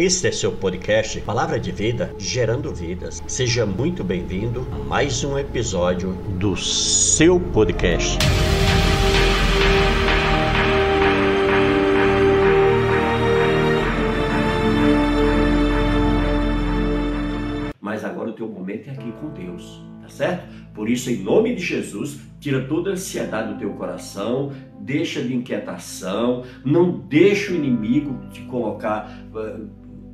Este é seu podcast Palavra de Vida, gerando vidas. Seja muito bem-vindo a mais um episódio do seu podcast. Mas agora o teu momento é aqui com Deus, tá certo? Por isso, em nome de Jesus, tira toda a ansiedade do teu coração, deixa de inquietação, não deixa o inimigo te colocar uh,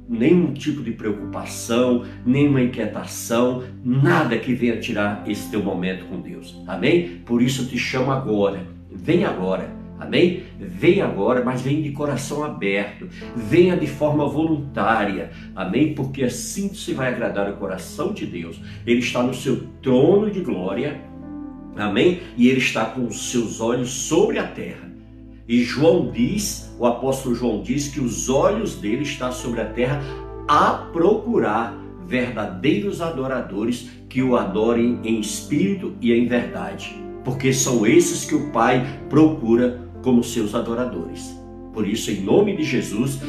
nenhum tipo de preocupação, nenhuma inquietação, nada que venha tirar esse teu momento com Deus. Amém? Por isso eu te chamo agora. Vem agora. Amém? Vem agora, mas vem de coração aberto. Venha de forma voluntária. Amém? Porque assim se vai agradar o coração de Deus. Ele está no seu trono de glória. Amém? E ele está com os seus olhos sobre a terra. E João diz, o apóstolo João diz que os olhos dele estão sobre a terra a procurar verdadeiros adoradores que o adorem em espírito e em verdade, porque são esses que o Pai procura como seus adoradores. Por isso, em nome de Jesus,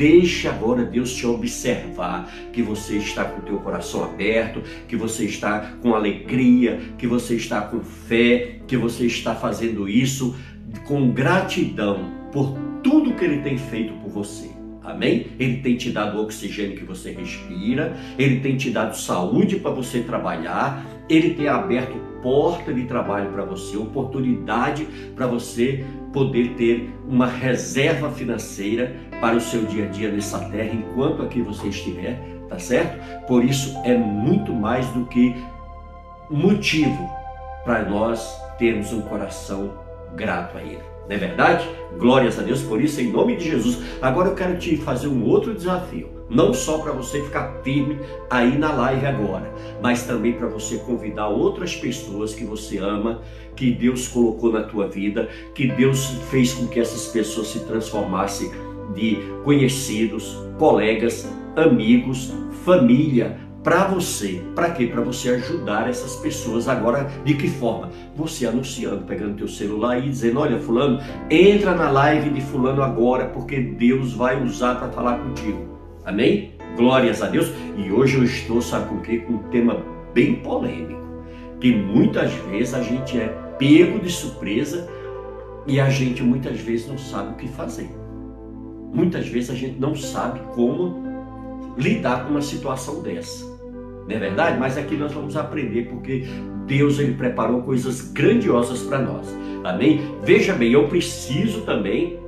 Deixe agora Deus te observar que você está com o teu coração aberto, que você está com alegria, que você está com fé, que você está fazendo isso com gratidão por tudo que Ele tem feito por você. Amém? Ele tem te dado o oxigênio que você respira, ele tem te dado saúde para você trabalhar, ele tem aberto porta de trabalho para você, oportunidade para você poder ter uma reserva financeira para o seu dia a dia nessa terra enquanto aqui você estiver, tá certo? Por isso é muito mais do que motivo para nós termos um coração grato a Ele. Não é verdade? Glórias a Deus por isso, em nome de Jesus. Agora eu quero te fazer um outro desafio. Não só para você ficar firme aí na live agora, mas também para você convidar outras pessoas que você ama, que Deus colocou na tua vida, que Deus fez com que essas pessoas se transformassem de conhecidos, colegas, amigos, família, para você. Para quê? Para você ajudar essas pessoas agora. De que forma? Você anunciando, pegando teu celular e dizendo: Olha, Fulano, entra na live de Fulano agora, porque Deus vai usar para falar contigo. Amém? Glórias a Deus. E hoje eu estou, sabe com quê? Com um tema bem polêmico. Que muitas vezes a gente é pego de surpresa e a gente muitas vezes não sabe o que fazer. Muitas vezes a gente não sabe como lidar com uma situação dessa. Não é verdade? Mas aqui nós vamos aprender porque Deus ele preparou coisas grandiosas para nós. Amém? Veja bem, eu preciso também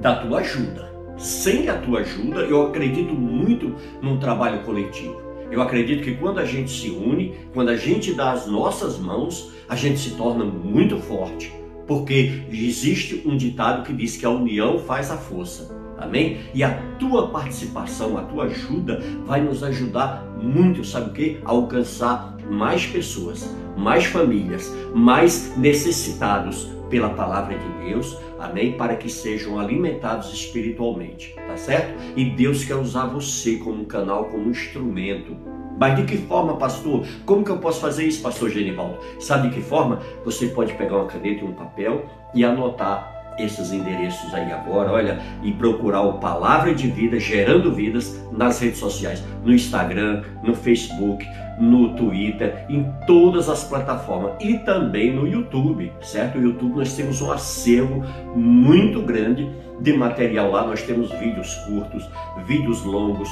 da tua ajuda. Sem a tua ajuda, eu acredito muito num trabalho coletivo. Eu acredito que quando a gente se une, quando a gente dá as nossas mãos, a gente se torna muito forte. Porque existe um ditado que diz que a união faz a força. Amém? E a tua participação, a tua ajuda vai nos ajudar muito, sabe o que? A alcançar mais pessoas, mais famílias, mais necessitados pela palavra de Deus, amém? Para que sejam alimentados espiritualmente, tá certo? E Deus quer usar você como um canal, como um instrumento. Mas de que forma, pastor? Como que eu posso fazer isso, pastor Genivaldo? Sabe de que forma? Você pode pegar uma caneta e um papel e anotar esses endereços aí agora, olha, e procurar o Palavra de Vida, gerando vidas nas redes sociais, no Instagram, no Facebook, no Twitter, em todas as plataformas e também no YouTube, certo? No YouTube nós temos um acervo muito grande de material lá, nós temos vídeos curtos, vídeos longos,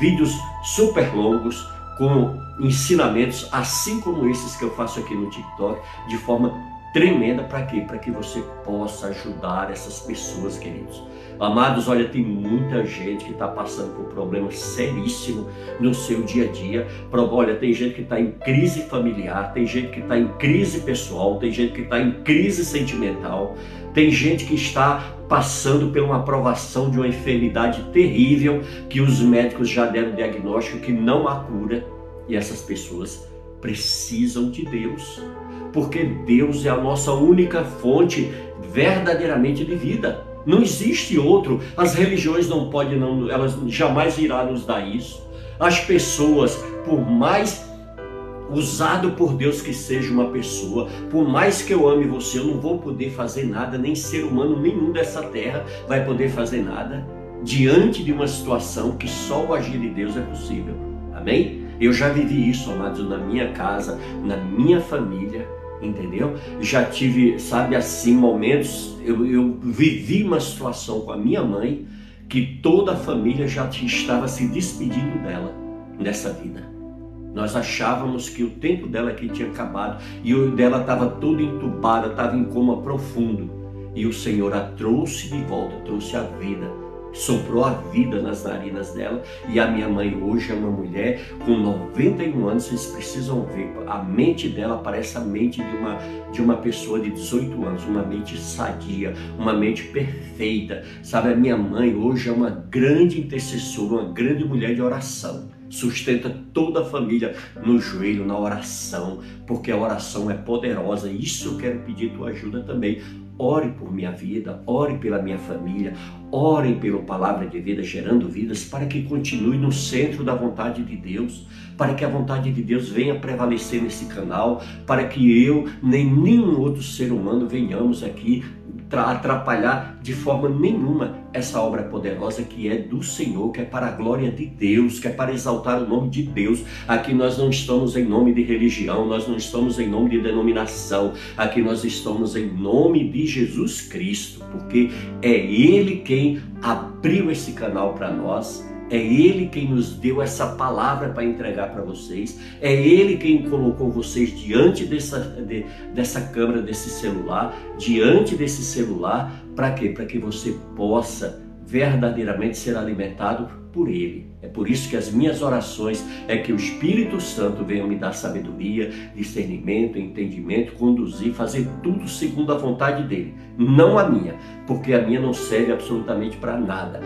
vídeos super longos com ensinamentos, assim como esses que eu faço aqui no TikTok, de forma tremenda para quê? Para que você possa ajudar essas pessoas, queridos. Amados, olha, tem muita gente que está passando por problemas seríssimos no seu dia a dia. Olha, tem gente que está em crise familiar, tem gente que está em crise pessoal, tem gente que está em crise sentimental, tem gente que está passando por uma aprovação de uma enfermidade terrível que os médicos já deram diagnóstico que não há cura. E essas pessoas precisam de Deus porque Deus é a nossa única fonte verdadeiramente de vida. Não existe outro. As religiões não podem, não, elas jamais irão nos dar isso. As pessoas, por mais usado por Deus que seja uma pessoa, por mais que eu ame você, eu não vou poder fazer nada, nem ser humano nenhum dessa terra vai poder fazer nada. diante de uma situação que só o agir de Deus é possível. Amém? Eu já vivi isso, amados, na minha casa, na minha família, entendeu? Já tive, sabe assim, momentos, eu, eu vivi uma situação com a minha mãe que toda a família já estava se despedindo dela nessa vida. Nós achávamos que o tempo dela aqui tinha acabado e o dela estava toda entubada, estava em coma profundo. E o Senhor a trouxe de volta, trouxe a vida soprou a vida nas narinas dela. E a minha mãe hoje é uma mulher com 91 anos, vocês precisam ver, a mente dela parece a mente de uma, de uma pessoa de 18 anos, uma mente sadia, uma mente perfeita. Sabe, a minha mãe hoje é uma grande intercessora, uma grande mulher de oração sustenta toda a família no joelho, na oração, porque a oração é poderosa. Isso eu quero pedir tua ajuda também. Ore por minha vida, ore pela minha família, orem pela palavra de vida, gerando vidas, para que continue no centro da vontade de Deus, para que a vontade de Deus venha prevalecer nesse canal, para que eu, nem nenhum outro ser humano venhamos aqui atrapalhar de forma nenhuma essa obra poderosa que é do Senhor, que é para a glória de Deus, que é para exaltar o nome de Deus. Aqui nós não estamos em nome de religião, nós não estamos em nome de denominação, aqui nós estamos em nome de Jesus Cristo, porque é Ele quem abriu esse canal para nós é Ele quem nos deu essa palavra para entregar para vocês. É Ele quem colocou vocês diante dessa, de, dessa câmera, desse celular, diante desse celular, para quê? Para que você possa verdadeiramente ser alimentado por Ele. É por isso que as minhas orações é que o Espírito Santo venha me dar sabedoria, discernimento, entendimento, conduzir, fazer tudo segundo a vontade dele, não a minha, porque a minha não serve absolutamente para nada.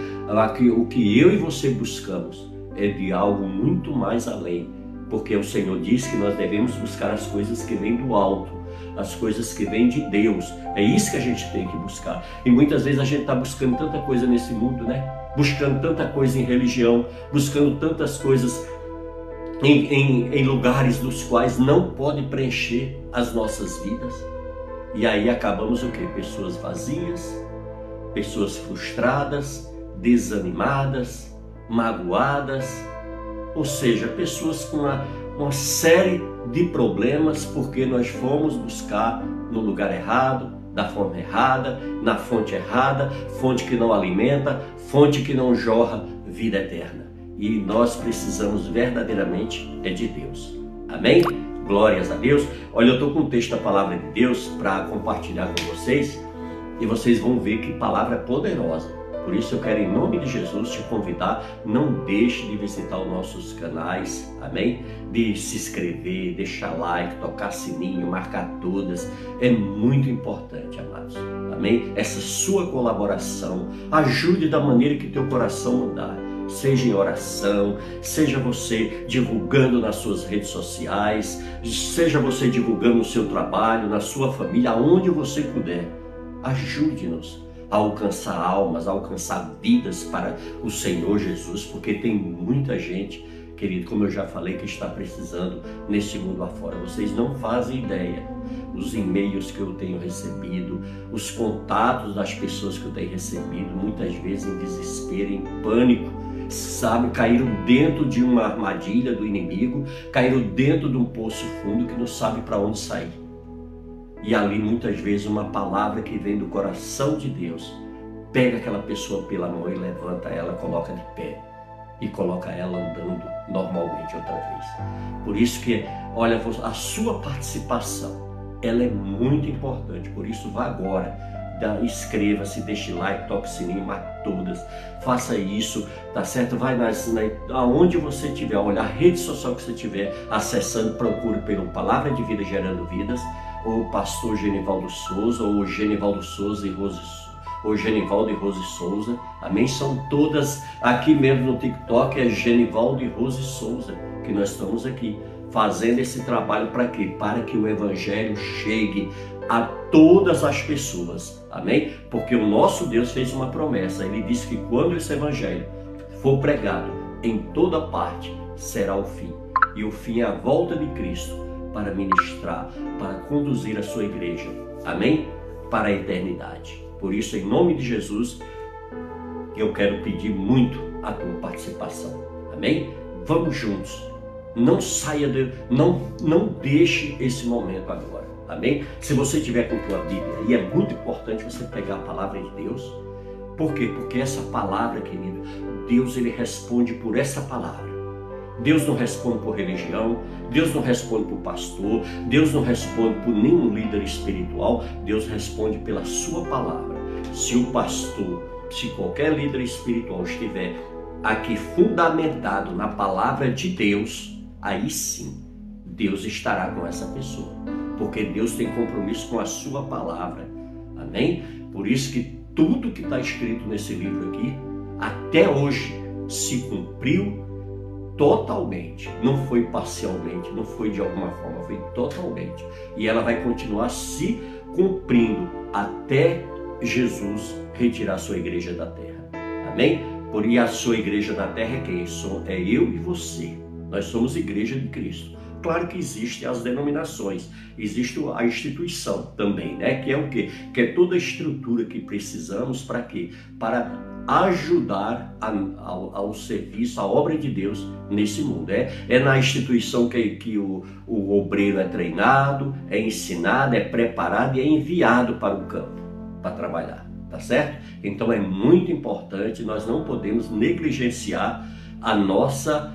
O que eu e você buscamos é de algo muito mais além, porque o Senhor diz que nós devemos buscar as coisas que vêm do alto as coisas que vêm de Deus. É isso que a gente tem que buscar. E muitas vezes a gente está buscando tanta coisa nesse mundo, né? Buscando tanta coisa em religião, buscando tantas coisas em, em, em lugares dos quais não pode preencher as nossas vidas. E aí acabamos o quê? Pessoas vazias, pessoas frustradas, desanimadas, magoadas, ou seja, pessoas com uma, uma série de problemas porque nós fomos buscar no lugar errado, da forma errada, na fonte errada, fonte que não alimenta, fonte que não jorra vida eterna. E nós precisamos verdadeiramente é de Deus. Amém? Glórias a Deus. Olha, eu estou com um texto da palavra de Deus para compartilhar com vocês e vocês vão ver que palavra poderosa. Por isso eu quero, em nome de Jesus, te convidar, não deixe de visitar os nossos canais, amém? De se inscrever, deixar like, tocar sininho, marcar todas. É muito importante, amados, amém? Essa sua colaboração ajude da maneira que teu coração mandar seja em oração, seja você divulgando nas suas redes sociais, seja você divulgando no seu trabalho, na sua família, aonde você puder. Ajude-nos a alcançar almas, a alcançar vidas para o Senhor Jesus, porque tem muita gente, querido, como eu já falei, que está precisando nesse mundo afora. Vocês não fazem ideia os e-mails que eu tenho recebido, os contatos das pessoas que eu tenho recebido, muitas vezes em desespero, em pânico, sabe, caíram dentro de uma armadilha do inimigo, caíram dentro de um poço fundo que não sabe para onde sair. E ali muitas vezes uma palavra que vem do coração de Deus pega aquela pessoa pela mão e levanta ela, coloca de pé e coloca ela andando normalmente outra vez. Por isso que, olha, a sua participação, ela é muito importante. Por isso, vá agora, inscreva-se, deixe like, toque sininho, marque todas. Faça isso, tá certo? Vai nas, na, aonde você estiver, olha a rede social que você estiver acessando, procure pelo Palavra de Vida Gerando Vidas ou pastor Genivaldo Souza, ou Genivaldo Souza e Rose ou Genivaldo e Rose Souza. Amém? São todas aqui mesmo no TikTok, é Genivaldo e Rose Souza, que nós estamos aqui fazendo esse trabalho para quê? Para que o Evangelho chegue a todas as pessoas. Amém? Porque o nosso Deus fez uma promessa. Ele disse que quando esse Evangelho for pregado em toda parte, será o fim. E o fim é a volta de Cristo para ministrar, para conduzir a sua igreja. Amém? Para a eternidade. Por isso, em nome de Jesus, eu quero pedir muito a tua participação. Amém? Vamos juntos. Não saia de, não não deixe esse momento agora. Amém? Se você tiver com tua Bíblia, e é muito importante você pegar a palavra de Deus. Por quê? Porque essa palavra, querido, Deus ele responde por essa palavra. Deus não responde por religião, Deus não responde por pastor, Deus não responde por nenhum líder espiritual, Deus responde pela sua palavra. Se o pastor, se qualquer líder espiritual estiver aqui fundamentado na palavra de Deus, aí sim Deus estará com essa pessoa, porque Deus tem compromisso com a sua palavra. Amém? Por isso que tudo que está escrito nesse livro aqui, até hoje, se cumpriu totalmente, não foi parcialmente, não foi de alguma forma, foi totalmente. E ela vai continuar se cumprindo até Jesus retirar sua igreja da terra. Amém? Por e a sua igreja da terra é quem? É eu e você. Nós somos igreja de Cristo. Claro que existem as denominações, existe a instituição também, né? Que é o quê? Que é toda a estrutura que precisamos para quê? Para ajudar a, ao, ao, serviço, à obra de Deus nesse mundo. É, é na instituição que, que o, o obreiro é treinado, é ensinado, é preparado e é enviado para o campo para trabalhar, tá certo? Então é muito importante, nós não podemos negligenciar a nossa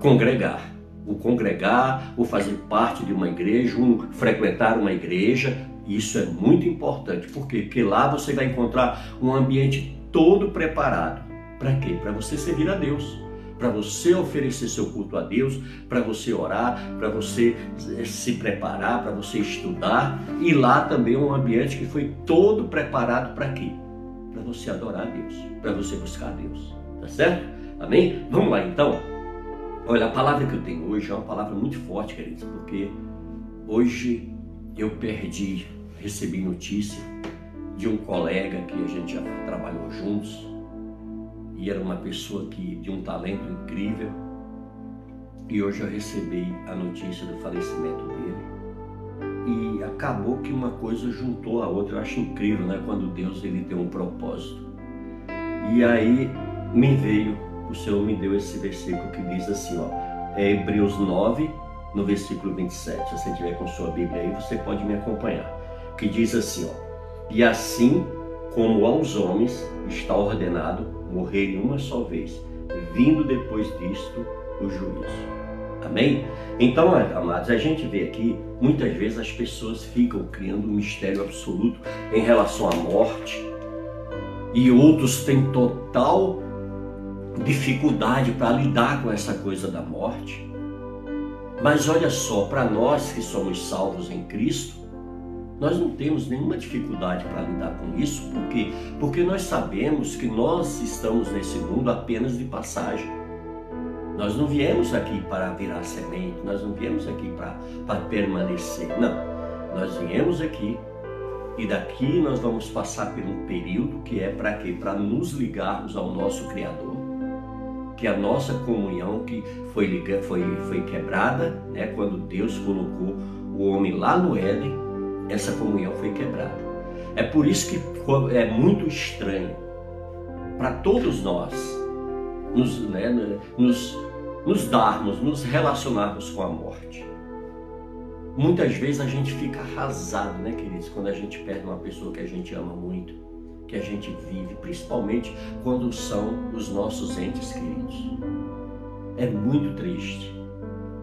congregar. O congregar, o fazer parte de uma igreja, um frequentar uma igreja, isso é muito importante. Por quê? Porque lá você vai encontrar um ambiente todo preparado. Para quê? Para você servir a Deus, para você oferecer seu culto a Deus, para você orar, para você se preparar, para você estudar. E lá também é um ambiente que foi todo preparado para quê? Para você adorar a Deus, para você buscar a Deus. Tá certo? Amém? Vamos lá então. Olha, a palavra que eu tenho hoje é uma palavra muito forte, queridos, porque hoje eu perdi, recebi notícia de um colega que a gente já trabalhou juntos e era uma pessoa que de um talento incrível. E hoje eu recebi a notícia do falecimento dele. E acabou que uma coisa juntou a outra. Eu acho incrível, né? Quando Deus ele tem um propósito. E aí me veio, o Senhor me deu esse versículo que diz assim, ó, é Hebreus 9, no versículo 27. Se você tiver com sua Bíblia aí, você pode me acompanhar. Que diz assim, ó: e assim como aos homens está ordenado morrerem uma só vez, vindo depois disto o juízo. Amém? Então, amados, a gente vê aqui, muitas vezes as pessoas ficam criando um mistério absoluto em relação à morte, e outros têm total dificuldade para lidar com essa coisa da morte. Mas olha só, para nós que somos salvos em Cristo, nós não temos nenhuma dificuldade para lidar com isso, por quê? Porque nós sabemos que nós estamos nesse mundo apenas de passagem. Nós não viemos aqui para virar semente, nós não viemos aqui para, permanecer. Não, nós viemos aqui e daqui nós vamos passar por um período que é para quê? Para nos ligarmos ao nosso Criador, que a nossa comunhão que foi, foi, foi quebrada, né? quando Deus colocou o homem lá no Éden, essa comunhão foi quebrada. É por isso que é muito estranho para todos nós nos, né, nos, nos darmos, nos relacionarmos com a morte. Muitas vezes a gente fica arrasado, né, queridos, quando a gente perde uma pessoa que a gente ama muito, que a gente vive, principalmente quando são os nossos entes queridos. É muito triste.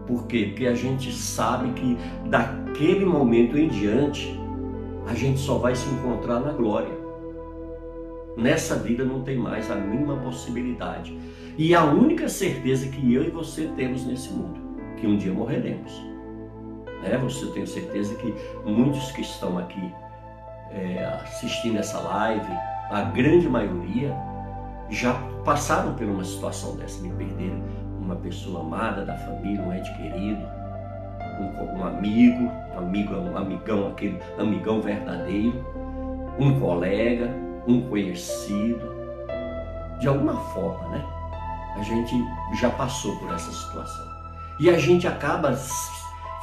Por quê? Porque a gente sabe que daquele momento em diante a gente só vai se encontrar na glória. Nessa vida não tem mais a mínima possibilidade. E a única certeza que eu e você temos nesse mundo, que um dia morreremos. Né? Você tem certeza que muitos que estão aqui é, assistindo essa live, a grande maioria, já passaram por uma situação dessa, me perderam uma pessoa amada da família, um ente querido, um, um amigo, um amigo, um amigão, aquele amigão verdadeiro, um colega, um conhecido. De alguma forma, né? A gente já passou por essa situação. E a gente acaba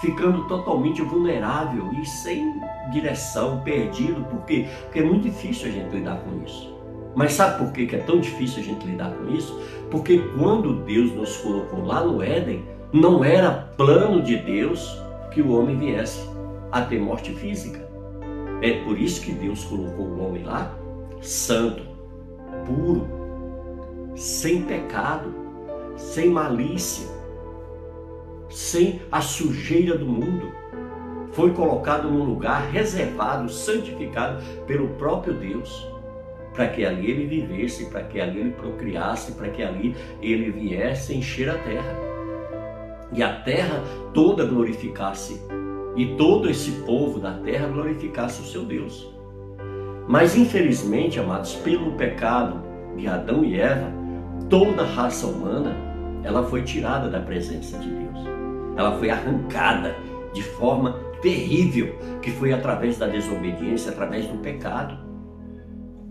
ficando totalmente vulnerável e sem direção, perdido. Por quê? Porque é muito difícil a gente lidar com isso. Mas sabe por que é tão difícil a gente lidar com isso? Porque quando Deus nos colocou lá no Éden, não era plano de Deus que o homem viesse a ter morte física. É por isso que Deus colocou o homem lá santo, puro, sem pecado, sem malícia, sem a sujeira do mundo. Foi colocado num lugar reservado, santificado pelo próprio Deus para que ali ele vivesse, para que ali ele procriasse, para que ali ele viesse encher a terra. E a terra toda glorificasse, e todo esse povo da terra glorificasse o seu Deus. Mas infelizmente, amados, pelo pecado de Adão e Eva, toda a raça humana, ela foi tirada da presença de Deus. Ela foi arrancada de forma terrível, que foi através da desobediência, através do pecado.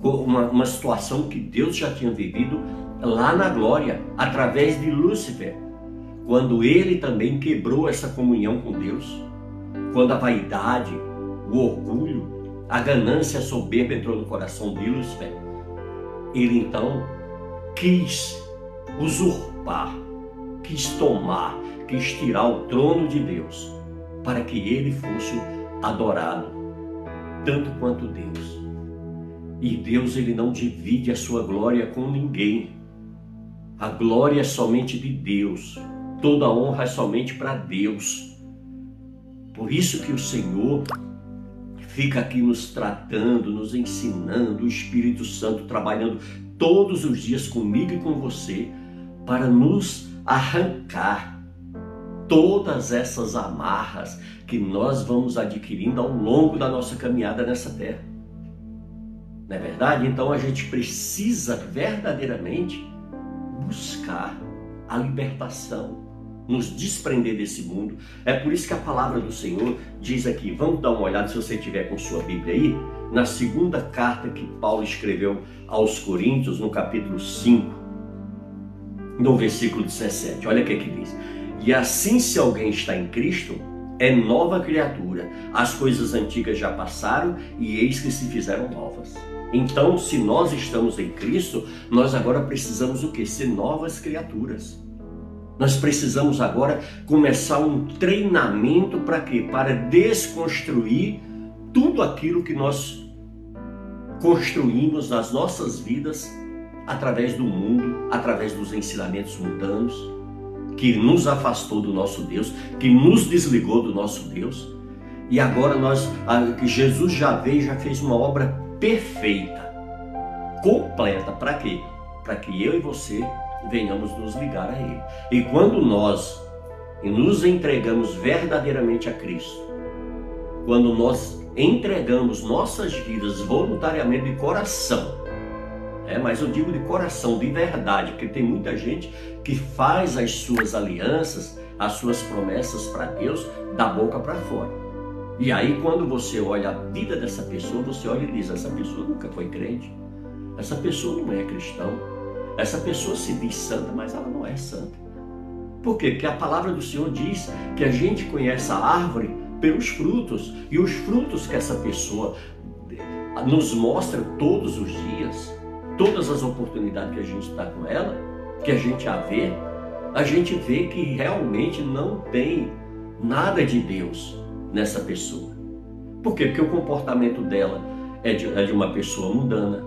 Uma, uma situação que Deus já tinha vivido lá na glória, através de Lúcifer, quando ele também quebrou essa comunhão com Deus, quando a vaidade, o orgulho, a ganância, soberba entrou no coração de Lúcifer, ele então quis usurpar, quis tomar, quis tirar o trono de Deus, para que ele fosse adorado, tanto quanto Deus. E Deus ele não divide a sua glória com ninguém. A glória é somente de Deus. Toda honra é somente para Deus. Por isso que o Senhor fica aqui nos tratando, nos ensinando, o Espírito Santo trabalhando todos os dias comigo e com você para nos arrancar todas essas amarras que nós vamos adquirindo ao longo da nossa caminhada nessa terra. Não é verdade? Então a gente precisa verdadeiramente buscar a libertação, nos desprender desse mundo. É por isso que a palavra do Senhor diz aqui, vamos dar uma olhada se você tiver com sua Bíblia aí, na segunda carta que Paulo escreveu aos Coríntios, no capítulo 5, no versículo 17. Olha o que, é que diz. E assim, se alguém está em Cristo, é nova criatura. As coisas antigas já passaram e eis que se fizeram novas. Então, se nós estamos em Cristo, nós agora precisamos o que? Ser novas criaturas. Nós precisamos agora começar um treinamento para quê? Para desconstruir tudo aquilo que nós construímos nas nossas vidas através do mundo, através dos ensinamentos mundanos, que nos afastou do nosso Deus, que nos desligou do nosso Deus. E agora nós, que Jesus já veio, já fez uma obra perfeita, completa. Para quê? Para que eu e você venhamos nos ligar a Ele. E quando nós nos entregamos verdadeiramente a Cristo, quando nós entregamos nossas vidas voluntariamente de coração, é, mas eu digo de coração, de verdade, porque tem muita gente que faz as suas alianças, as suas promessas para Deus da boca para fora. E aí, quando você olha a vida dessa pessoa, você olha e diz: essa pessoa nunca foi crente, essa pessoa não é cristão, essa pessoa se diz santa, mas ela não é santa. Por quê? Porque a palavra do Senhor diz que a gente conhece a árvore pelos frutos, e os frutos que essa pessoa nos mostra todos os dias, todas as oportunidades que a gente está com ela, que a gente a vê, a gente vê que realmente não tem nada de Deus nessa pessoa. Por quê? Porque o comportamento dela é de, é de uma pessoa mundana.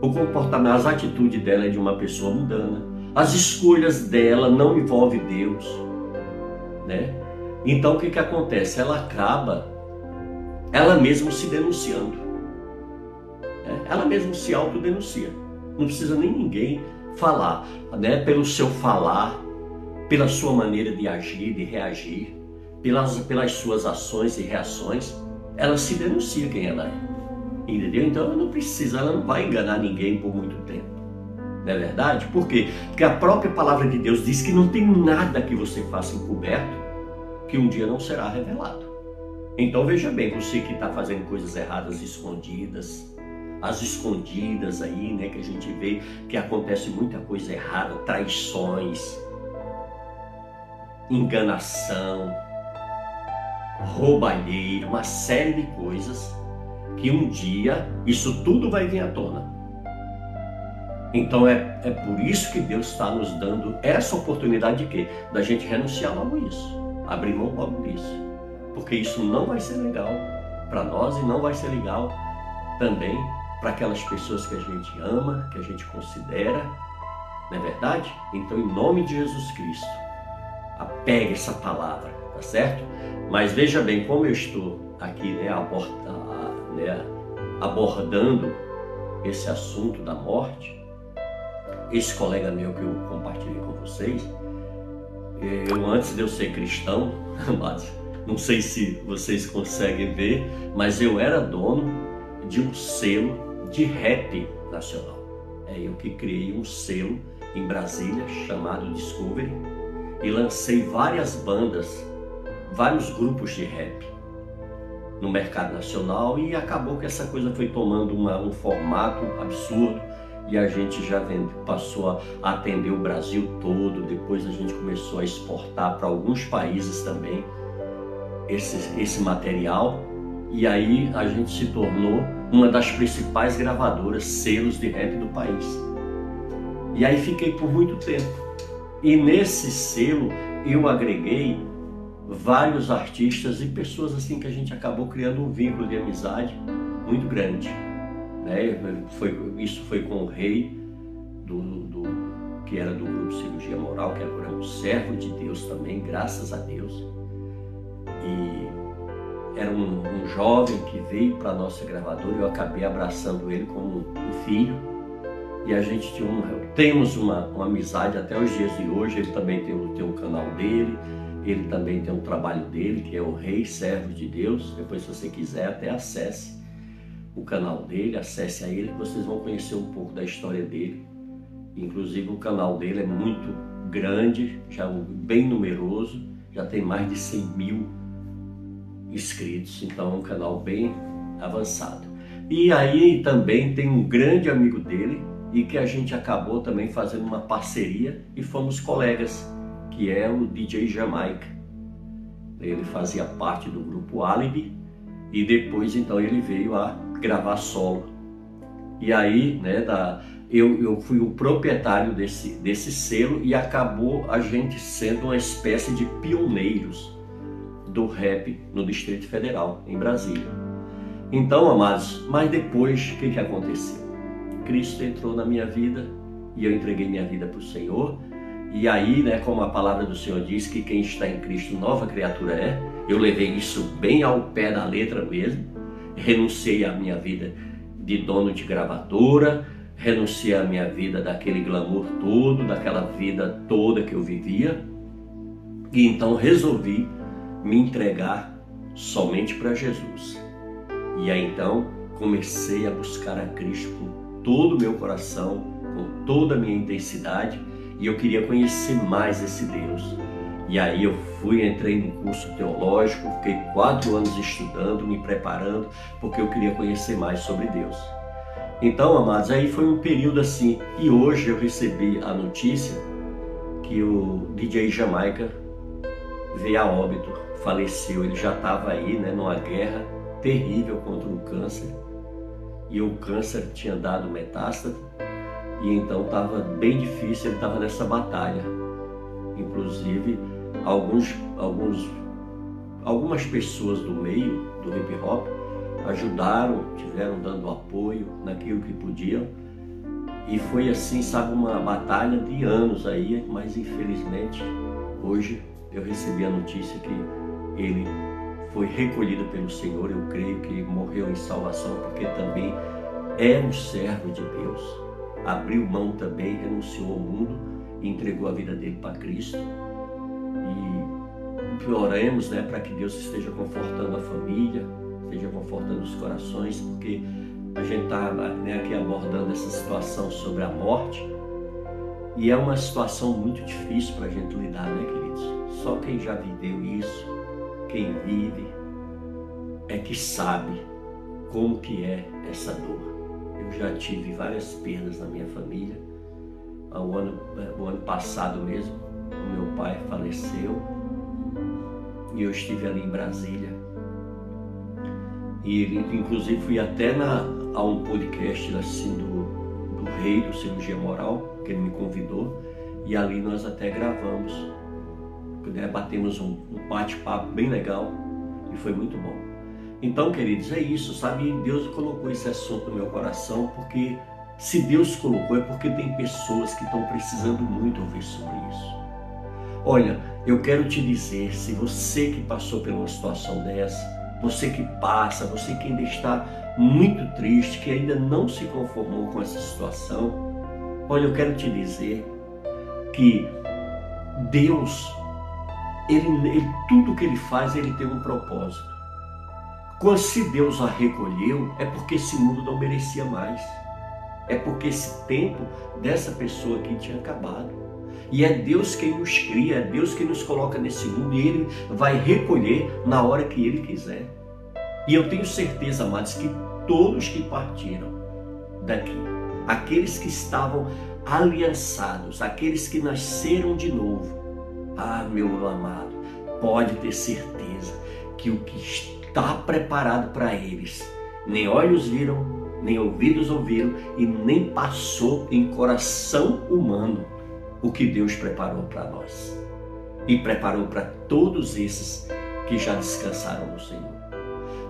O comportamento, as atitudes dela é de uma pessoa mundana. As escolhas dela não envolvem Deus, né? Então o que que acontece? Ela acaba ela mesma se denunciando. Né? Ela mesma se autodenuncia. Não precisa nem ninguém falar, né? Pelo seu falar, pela sua maneira de agir, de reagir pelas, pelas suas ações e reações, ela se denuncia quem ela é. Entendeu? Então ela não precisa, ela não vai enganar ninguém por muito tempo. Não é verdade? Por quê? Porque a própria palavra de Deus diz que não tem nada que você faça encoberto que um dia não será revelado. Então veja bem, você que está fazendo coisas erradas escondidas, as escondidas aí, né, que a gente vê que acontece muita coisa errada, traições, enganação, roubalheira, uma série de coisas que um dia isso tudo vai vir à tona. Então é, é por isso que Deus está nos dando essa oportunidade de quê? Da gente renunciar logo isso, abrir mão logo disso. Porque isso não vai ser legal para nós e não vai ser legal também para aquelas pessoas que a gente ama, que a gente considera, não é verdade? Então, em nome de Jesus Cristo, apegue essa palavra, tá certo? Mas veja bem, como eu estou aqui né, aborda, né, abordando esse assunto da morte, esse colega meu que eu compartilhei com vocês, eu antes de eu ser cristão, não sei se vocês conseguem ver, mas eu era dono de um selo de rap nacional. É eu que criei um selo em Brasília chamado Discovery e lancei várias bandas, vários grupos de rap no mercado nacional e acabou que essa coisa foi tomando uma, um formato absurdo e a gente já vende, passou a atender o Brasil todo, depois a gente começou a exportar para alguns países também esse, esse material e aí a gente se tornou uma das principais gravadoras, selos de rap do país. E aí fiquei por muito tempo. E nesse selo eu agreguei vários artistas e pessoas assim que a gente acabou criando um vínculo de amizade muito grande. Né? Foi, isso foi com o rei do, do, que era do grupo Cirurgia Moral, que agora é um servo de Deus também, graças a Deus. E era um, um jovem que veio para a nossa gravadora eu acabei abraçando ele como um filho. E a gente tinha um, temos uma, uma amizade até os dias de hoje. Ele também tem, tem um canal dele ele também tem um trabalho dele, que é o Rei Servo de Deus. Depois, se você quiser, até acesse o canal dele, acesse a ele, que vocês vão conhecer um pouco da história dele. Inclusive, o canal dele é muito grande, já bem numeroso, já tem mais de 100 mil inscritos, então é um canal bem avançado. E aí também tem um grande amigo dele e que a gente acabou também fazendo uma parceria e fomos colegas que é o DJ Jamaica. Ele fazia parte do grupo Alibi e depois então ele veio a gravar solo. E aí, né, da, eu, eu fui o proprietário desse, desse selo e acabou a gente sendo uma espécie de pioneiros do rap no Distrito Federal, em Brasília. Então, amados, mas depois o que, que aconteceu? Cristo entrou na minha vida e eu entreguei minha vida para o Senhor e aí, né, como a palavra do Senhor diz que quem está em Cristo nova criatura é, eu levei isso bem ao pé da letra mesmo. Renunciei à minha vida de dono de gravadora, renunciei à minha vida daquele glamour todo, daquela vida toda que eu vivia. E então resolvi me entregar somente para Jesus. E aí então comecei a buscar a Cristo com todo o meu coração, com toda a minha intensidade e eu queria conhecer mais esse Deus. E aí eu fui, entrei num curso teológico, fiquei quatro anos estudando, me preparando, porque eu queria conhecer mais sobre Deus. Então, amados, aí foi um período assim, e hoje eu recebi a notícia que o DJ Jamaica veio a óbito, faleceu. Ele já estava aí, né, numa guerra terrível contra o câncer, e o câncer tinha dado metástase e então estava bem difícil, ele estava nessa batalha. Inclusive, alguns, alguns, algumas pessoas do meio do hip hop ajudaram, tiveram dando apoio naquilo que podiam. E foi assim, sabe, uma batalha de anos aí, mas infelizmente hoje eu recebi a notícia que ele foi recolhido pelo Senhor. Eu creio que morreu em salvação, porque também é um servo de Deus abriu mão também, renunciou ao mundo e entregou a vida dele para Cristo. E oremos né, para que Deus esteja confortando a família, esteja confortando os corações, porque a gente está né, aqui abordando essa situação sobre a morte e é uma situação muito difícil para a gente lidar, né, queridos? Só quem já viveu isso, quem vive, é que sabe como que é essa dor. Eu já tive várias perdas na minha família. O ano, o ano passado mesmo, o meu pai faleceu e eu estive ali em Brasília. E inclusive fui até na, a um podcast assim do, do rei do cirurgia moral, que ele me convidou, e ali nós até gravamos. Né, batemos um, um bate-papo bem legal e foi muito bom. Então, queridos, é isso, sabe? Deus colocou esse assunto no meu coração porque se Deus colocou é porque tem pessoas que estão precisando muito ouvir sobre isso. Olha, eu quero te dizer, se você que passou por uma situação dessa, você que passa, você que ainda está muito triste, que ainda não se conformou com essa situação, olha, eu quero te dizer que Deus, ele, ele, tudo que ele faz, ele tem um propósito. Quando se Deus a recolheu, é porque esse mundo não merecia mais. É porque esse tempo dessa pessoa aqui tinha acabado. E é Deus quem nos cria, é Deus quem nos coloca nesse mundo e Ele vai recolher na hora que Ele quiser. E eu tenho certeza, amados, que todos que partiram daqui, aqueles que estavam aliançados, aqueles que nasceram de novo, ah, meu amado, pode ter certeza que o que está preparado para eles, nem olhos viram, nem ouvidos ouviram e nem passou em coração humano o que Deus preparou para nós. E preparou para todos esses que já descansaram no Senhor.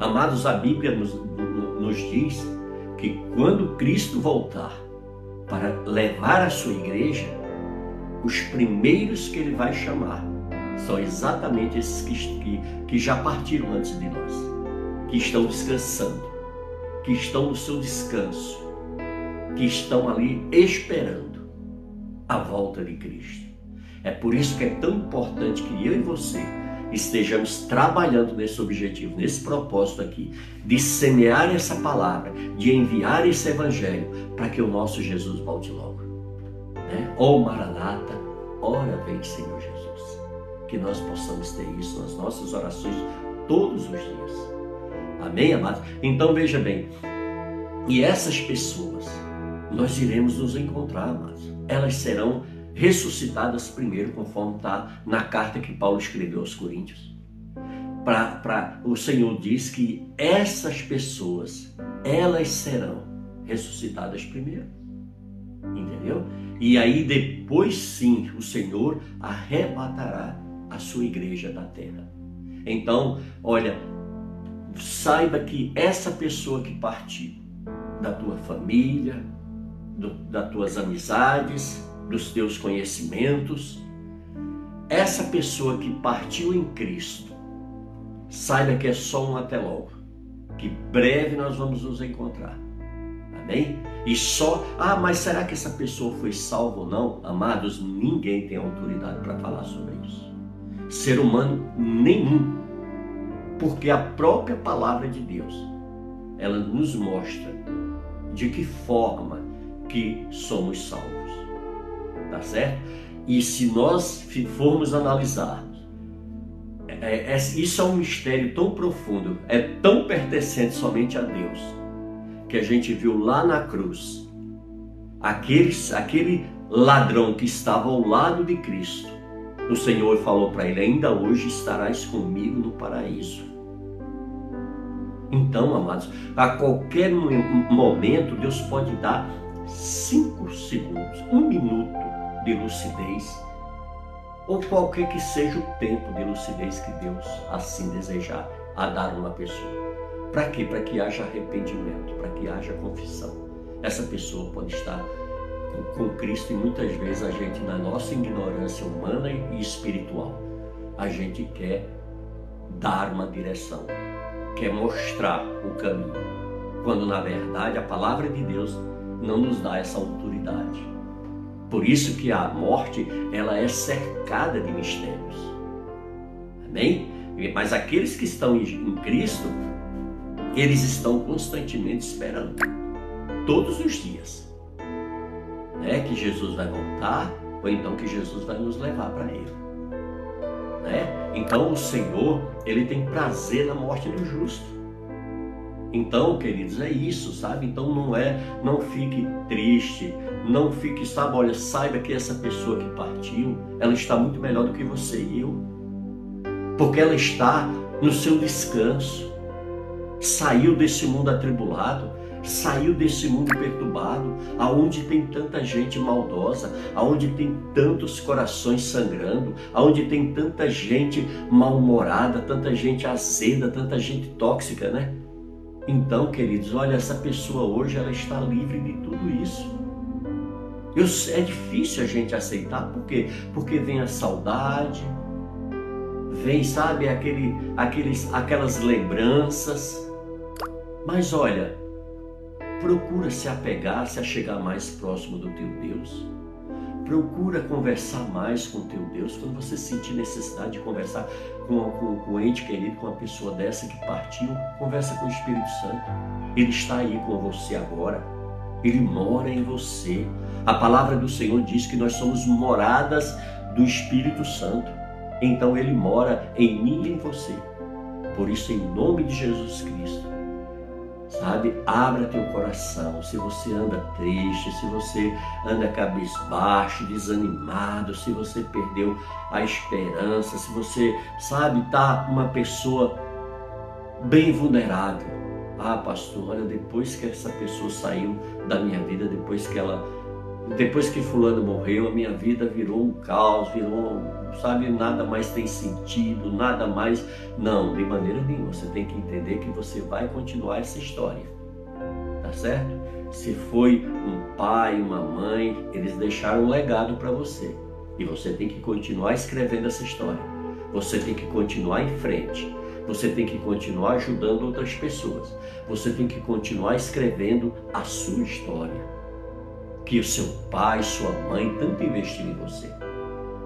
Amados, a Bíblia nos, nos diz que quando Cristo voltar para levar a sua igreja, os primeiros que ele vai chamar são exatamente esses que, que, que já partiram antes de nós, que estão descansando, que estão no seu descanso, que estão ali esperando a volta de Cristo. É por isso que é tão importante que eu e você estejamos trabalhando nesse objetivo, nesse propósito aqui, de semear essa palavra, de enviar esse evangelho para que o nosso Jesus volte logo. Né? Oh Maranata, ora vem Senhor Jesus. Que nós possamos ter isso nas nossas orações todos os dias. Amém, amados? Então veja bem, e essas pessoas, nós iremos nos encontrar, amados. Elas serão ressuscitadas primeiro, conforme está na carta que Paulo escreveu aos Coríntios. Pra, pra, o Senhor diz que essas pessoas, elas serão ressuscitadas primeiro. Entendeu? E aí depois sim o Senhor arrebatará a sua igreja da terra. Então, olha, saiba que essa pessoa que partiu da tua família, do, das tuas amizades, dos teus conhecimentos. Essa pessoa que partiu em Cristo, saiba que é só um até logo, que breve nós vamos nos encontrar. Amém? E só, ah, mas será que essa pessoa foi salva ou não? Amados, ninguém tem autoridade para falar sobre isso. Ser humano nenhum. Porque a própria palavra de Deus, ela nos mostra de que forma que somos salvos tá certo? E se nós formos analisar, é, é, isso é um mistério tão profundo, é tão pertencente somente a Deus, que a gente viu lá na cruz, aquele, aquele ladrão que estava ao lado de Cristo, o Senhor falou para ele: Ainda hoje estarás comigo no paraíso. Então, amados, a qualquer momento Deus pode dar cinco segundos, um minuto de lucidez, ou qualquer que seja o tempo de lucidez que Deus assim desejar a dar uma pessoa. Para quê? Para que haja arrependimento, para que haja confissão. Essa pessoa pode estar com, Cristo e muitas vezes a gente, na nossa ignorância humana e espiritual, a gente quer dar uma direção, quer mostrar o caminho, quando na verdade a palavra de Deus não nos dá essa autoridade. Por isso que a morte ela é cercada de mistérios. Amém? Mas aqueles que estão em Cristo, eles estão constantemente esperando, todos os dias, né? Que Jesus vai voltar, ou então que Jesus vai nos levar para Ele. Né? Então o Senhor, Ele tem prazer na morte do justo. Então, queridos, é isso, sabe? Então não é, não fique triste, não fique, sabe, olha, saiba que essa pessoa que partiu, ela está muito melhor do que você e eu. Porque ela está no seu descanso. Saiu desse mundo atribulado, saiu desse mundo perturbado, aonde tem tanta gente maldosa, aonde tem tantos corações sangrando, aonde tem tanta gente mal-humorada, tanta gente azeda, tanta gente tóxica, né? Então, queridos, olha, essa pessoa hoje ela está livre de tudo isso. Eu, é difícil a gente aceitar, por quê? Porque vem a saudade, vem, sabe, aquele, aqueles, aquelas lembranças. Mas olha, procura se apegar, se achegar mais próximo do teu Deus. Procura conversar mais com teu Deus. Quando você sentir necessidade de conversar com, com, com o ente querido, com uma pessoa dessa que partiu, conversa com o Espírito Santo. Ele está aí com você agora. Ele mora em você. A palavra do Senhor diz que nós somos moradas do Espírito Santo. Então ele mora em mim e em você. Por isso, em nome de Jesus Cristo, sabe? Abra teu coração. Se você anda triste, se você anda cabisbaixo, desanimado, se você perdeu a esperança, se você, sabe, tá uma pessoa bem vulnerável. Ah, pastor, olha, depois que essa pessoa saiu da minha vida, depois que ela depois que fulano morreu, a minha vida virou um caos, virou, sabe, nada mais tem sentido, nada mais. Não, de maneira nenhuma. Você tem que entender que você vai continuar essa história. Tá certo? Se foi um pai, uma mãe, eles deixaram um legado para você. E você tem que continuar escrevendo essa história. Você tem que continuar em frente. Você tem que continuar ajudando outras pessoas. Você tem que continuar escrevendo a sua história que o seu pai, sua mãe tanto investiram em você.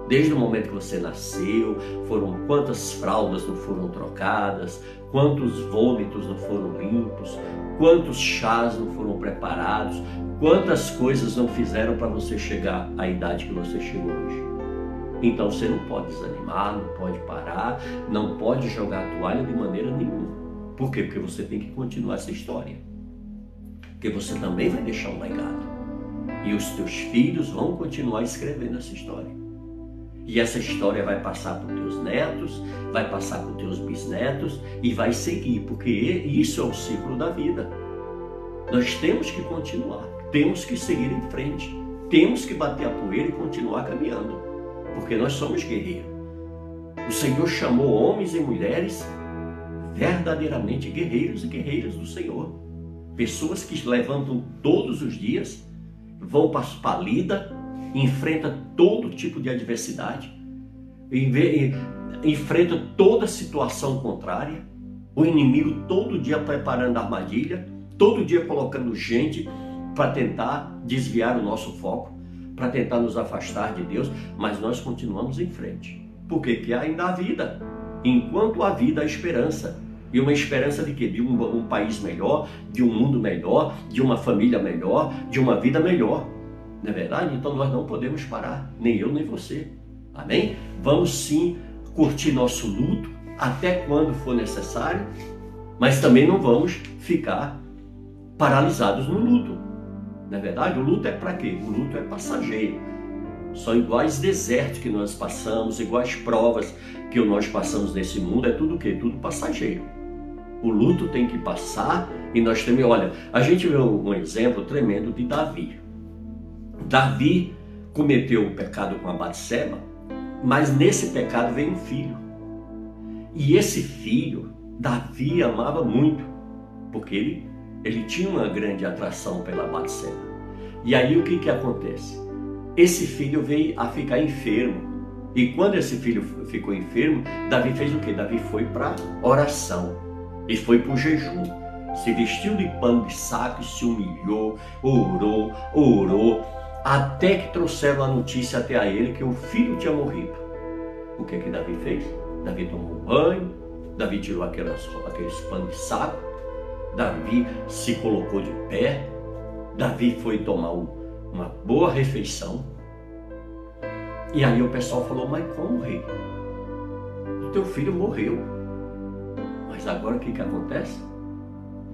Desde o momento que você nasceu, foram quantas fraldas não foram trocadas, quantos vômitos não foram limpos, quantos chás não foram preparados, quantas coisas não fizeram para você chegar à idade que você chegou hoje. Então você não pode desanimar, não pode parar, não pode jogar a toalha de maneira nenhuma. Por quê? Porque você tem que continuar essa história. Porque você também vai deixar um legado. E os teus filhos vão continuar escrevendo essa história. E essa história vai passar para os teus netos, vai passar para os teus bisnetos e vai seguir, porque isso é o ciclo da vida. Nós temos que continuar, temos que seguir em frente, temos que bater a poeira e continuar caminhando, porque nós somos guerreiros. O Senhor chamou homens e mulheres verdadeiramente guerreiros e guerreiras do Senhor. Pessoas que levantam todos os dias vão para a lida, enfrenta todo tipo de adversidade, enfrenta toda situação contrária, o inimigo todo dia preparando armadilha, todo dia colocando gente para tentar desviar o nosso foco, para tentar nos afastar de Deus, mas nós continuamos em frente. Porque ainda há vida. Enquanto há vida, há esperança. E uma esperança de quê? De um, um país melhor, de um mundo melhor, de uma família melhor, de uma vida melhor. Não é verdade? Então nós não podemos parar, nem eu nem você. Amém? Vamos sim curtir nosso luto até quando for necessário, mas também não vamos ficar paralisados no luto. Não é verdade? O luto é para quê? O luto é passageiro. São iguais desertos que nós passamos, iguais provas que nós passamos nesse mundo, é tudo o quê? Tudo passageiro. O luto tem que passar e nós temos, olha, a gente vê um exemplo tremendo de Davi. Davi cometeu o pecado com a Batseba, mas nesse pecado veio um filho. E esse filho, Davi amava muito, porque ele, ele tinha uma grande atração pela Batseba. E aí o que, que acontece? Esse filho veio a ficar enfermo. E quando esse filho ficou enfermo, Davi fez o que? Davi foi para oração e foi para o jejum. Se vestiu de pano de saco, se humilhou, orou, orou, até que trouxeram a notícia até a ele que o filho tinha morrido. O que que Davi fez? Davi tomou banho, Davi tirou aquelas, aqueles panos de saco, Davi se colocou de pé, Davi foi tomar um, uma boa refeição. E aí o pessoal falou, mas como rei? O teu filho morreu. Mas agora o que, que acontece?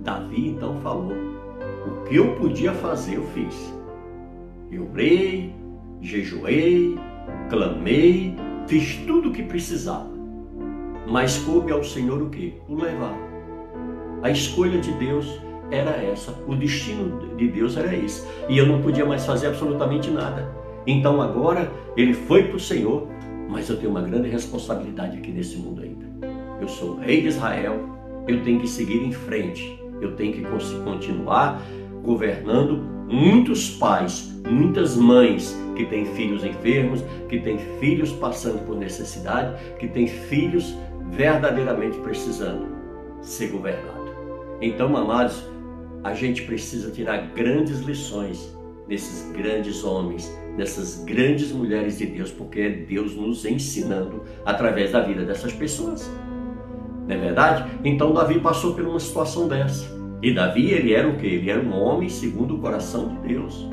Davi então falou: o que eu podia fazer, eu fiz. Eu orei, jejuei, clamei, fiz tudo o que precisava. Mas coube ao Senhor o quê? O levar. A escolha de Deus era essa, o destino de Deus era esse. E eu não podia mais fazer absolutamente nada. Então agora ele foi para o Senhor, mas eu tenho uma grande responsabilidade aqui nesse mundo ainda. Eu sou rei de Israel, eu tenho que seguir em frente, eu tenho que continuar governando muitos pais, muitas mães que têm filhos enfermos, que têm filhos passando por necessidade, que têm filhos verdadeiramente precisando ser governado. Então, amados, a gente precisa tirar grandes lições nesses grandes homens, nessas grandes mulheres de Deus, porque é Deus nos ensinando através da vida dessas pessoas. Não é verdade? Então Davi passou por uma situação dessa. E Davi, ele era o que? Ele era um homem segundo o coração de Deus.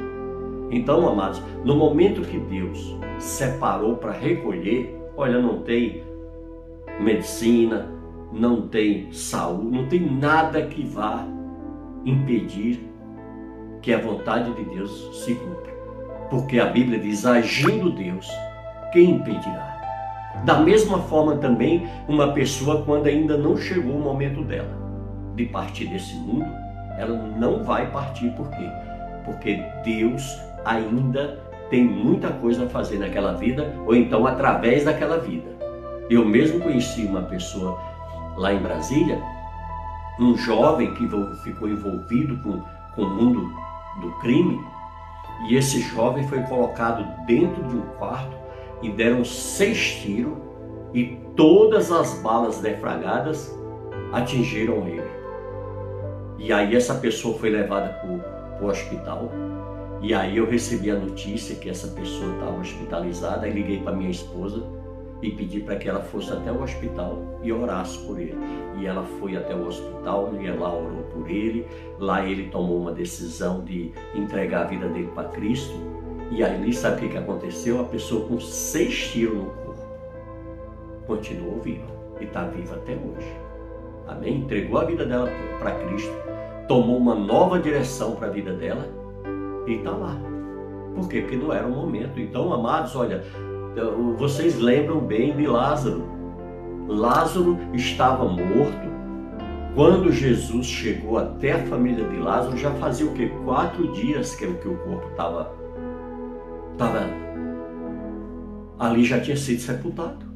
Então, amados, no momento que Deus separou para recolher, olha, não tem medicina, não tem saúde, não tem nada que vá impedir que a vontade de Deus se cumpra. Porque a Bíblia diz: agindo Deus, quem impedirá? Da mesma forma também, uma pessoa, quando ainda não chegou o momento dela de partir desse mundo, ela não vai partir por quê? Porque Deus ainda tem muita coisa a fazer naquela vida, ou então através daquela vida. Eu mesmo conheci uma pessoa lá em Brasília, um jovem que ficou envolvido com, com o mundo do crime, e esse jovem foi colocado dentro de um quarto e deram seis tiros e todas as balas defragadas atingiram ele. E aí essa pessoa foi levada para o hospital. E aí eu recebi a notícia que essa pessoa estava hospitalizada e liguei para minha esposa e pedi para que ela fosse até o hospital e orasse por ele. E ela foi até o hospital e ela orou por ele. Lá ele tomou uma decisão de entregar a vida dele para Cristo. E aí, sabe o que, que aconteceu? A pessoa com seis tiros no corpo continuou viva e está viva até hoje. Amém? Entregou a vida dela para Cristo, tomou uma nova direção para a vida dela e está lá. Por quê? Porque não era o momento. Então, amados, olha, vocês lembram bem de Lázaro. Lázaro estava morto. Quando Jesus chegou até a família de Lázaro, já fazia o que? Quatro dias que o corpo estava. Tava, ali já tinha sido sepultado.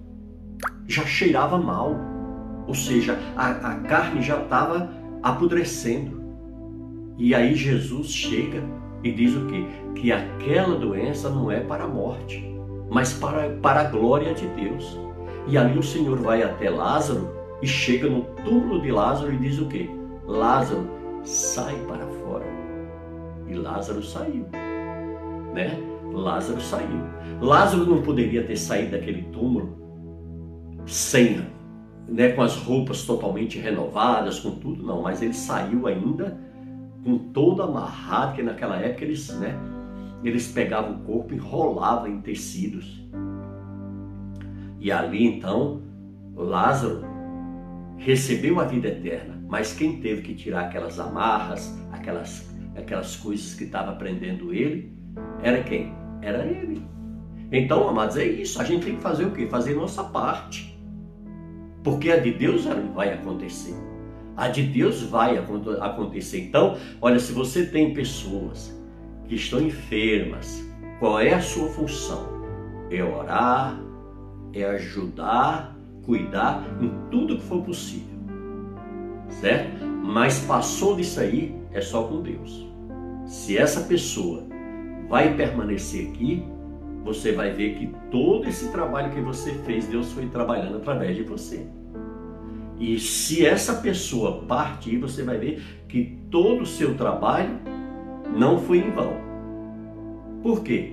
Já cheirava mal. Ou seja, a, a carne já estava apodrecendo. E aí Jesus chega e diz o que? Que aquela doença não é para a morte mas para, para a glória de Deus. E ali o Senhor vai até Lázaro e chega no túmulo de Lázaro e diz o quê? Lázaro, sai para fora. E Lázaro saiu, né? Lázaro saiu. Lázaro não poderia ter saído daquele túmulo sem, né, com as roupas totalmente renovadas, com tudo, não, mas ele saiu ainda com todo amarrado, que naquela época eles, né, eles pegavam o corpo e enrolavam em tecidos. E ali então, Lázaro recebeu a vida eterna, mas quem teve que tirar aquelas amarras, aquelas, aquelas coisas que estava prendendo ele, era quem? Era ele. Então, amados, é isso. A gente tem que fazer o quê? Fazer nossa parte. Porque a de Deus vai acontecer. A de Deus vai acontecer. Então, olha, se você tem pessoas que estão enfermas, qual é a sua função? É orar, é ajudar, cuidar em tudo que for possível. Certo? Mas passou disso aí, é só com Deus. Se essa pessoa vai permanecer aqui, você vai ver que todo esse trabalho que você fez, Deus foi trabalhando através de você. E se essa pessoa partir, você vai ver que todo o seu trabalho não foi em vão. Por quê?